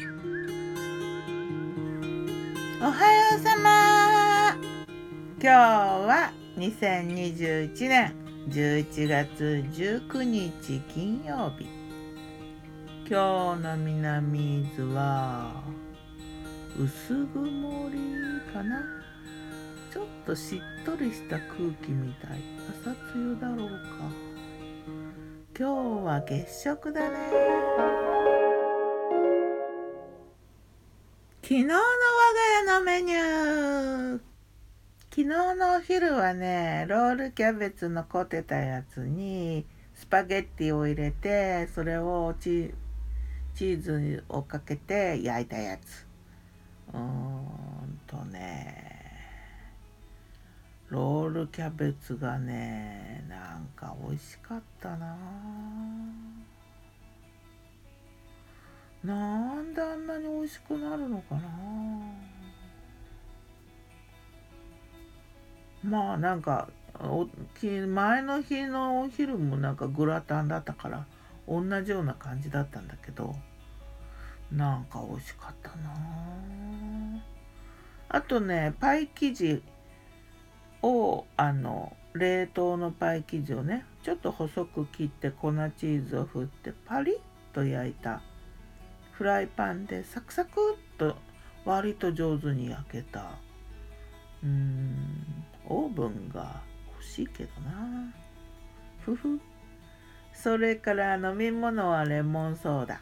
おはようさま。今日は2021年11月19日金曜日。今日の南伊豆は薄曇りかな。ちょっとしっとりした空気みたい。朝露だろうか。今日は月食だね。昨日の我が家のメニュー。昨日のお昼はねロールキャベツ残ってたやつにスパゲッティを入れてそれをチーズをかけて焼いたやつ。うーんとねロールキャベツがねなんか美味しかったななんであんなに美味しくなるのかな？まあなんかお前の日のお昼もなんかグラタンだったから同じような感じだったんだけどなんか美味しかったな。あとねパイ生地をあの冷凍のパイ生地をねちょっと細く切って粉チーズを振ってパリッと焼いたフライパンでサクサクっと割と上手に焼けた。うーん。オーブンが欲しいけどな。ふふ。それから飲み物はレモンソーダ。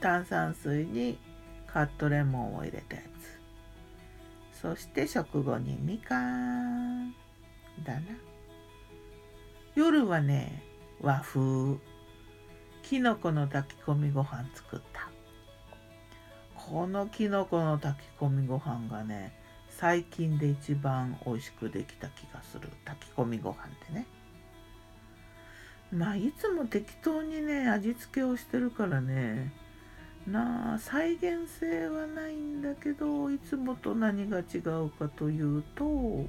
炭酸水にカットレモンを入れたやつ。そして食後にみかんだな。夜はね和風。きのこの炊き込みご飯作った。このきのこの炊き込みご飯がね最近で一番美味しくできた気がする。炊き込みご飯ってね。まあいつも適当にね味付けをしてるからね。なあ再現性はないんだけどいつもと何が違うかというと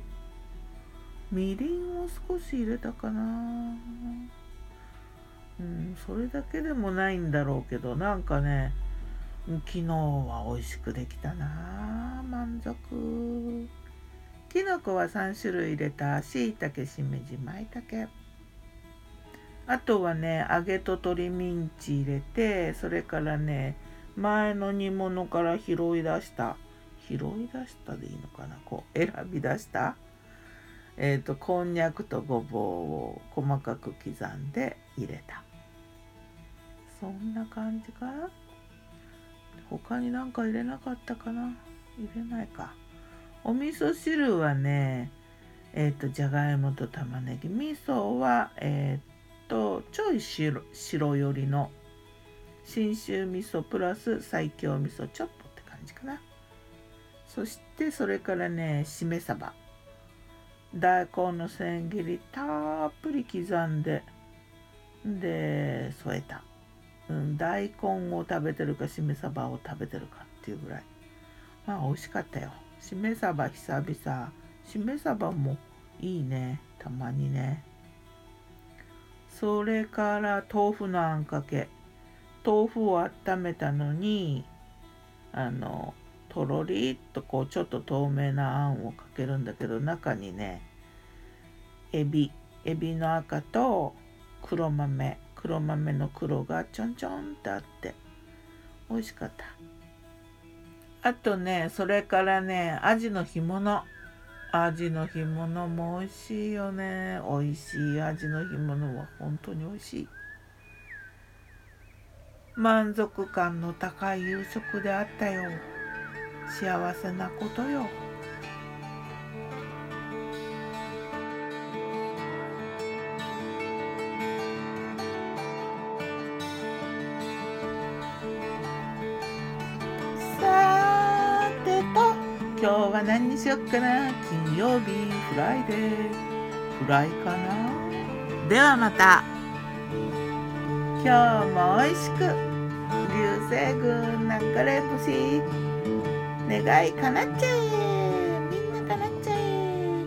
みりんを少し入れたかな。それだけでもないんだろうけどなんかね昨日は美味しくできたな満足。きのこは3種類入れたしいたけしめじまいたけあとはね揚げと鶏ミンチ入れてそれからね前の煮物から拾い出した。拾い出したでいいのかなこう選び出した。えっ、ー、とこんにゃくとごぼうを細かく刻んで入れた。そんな感じか？な他になんか入れなかったかな？入れないか。お味噌汁はねえっ、ー、とじゃがいもと玉ねぎ。味噌はえっ、ー、とちょい白白寄りの信州味噌プラス西京味噌ちょっとって感じかな。そしてそれからねしめ鯖。大根の千切りたっぷり刻んでで添えた。うん、大根を食べてるかしめ鯖を食べてるかっていうぐらい。まあ美味しかったよ。しめ鯖久々。しめ鯖もいいね。たまにね。それから豆腐のあんかけ。豆腐を温めたのにあのとろりっとこうちょっと透明なあんをかけるんだけど中にねエビ。エビの赤と黒豆。黒豆の黒がちょんちょんってあって美味しかった。あとねそれからねアジの干物。アジの干物も美味しいよね。美味しいアジの干物は本当に美味しい。満足感の高い夕食であったよ。幸せなことよ。は何にしよっかな？金曜日 Friday。フライかな？ではまた。今日も美味しく流星群流れ星願い叶っちゃえ。みんな叶っちゃえ。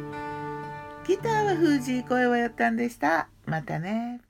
ギターは藤井声をやったんでした。またね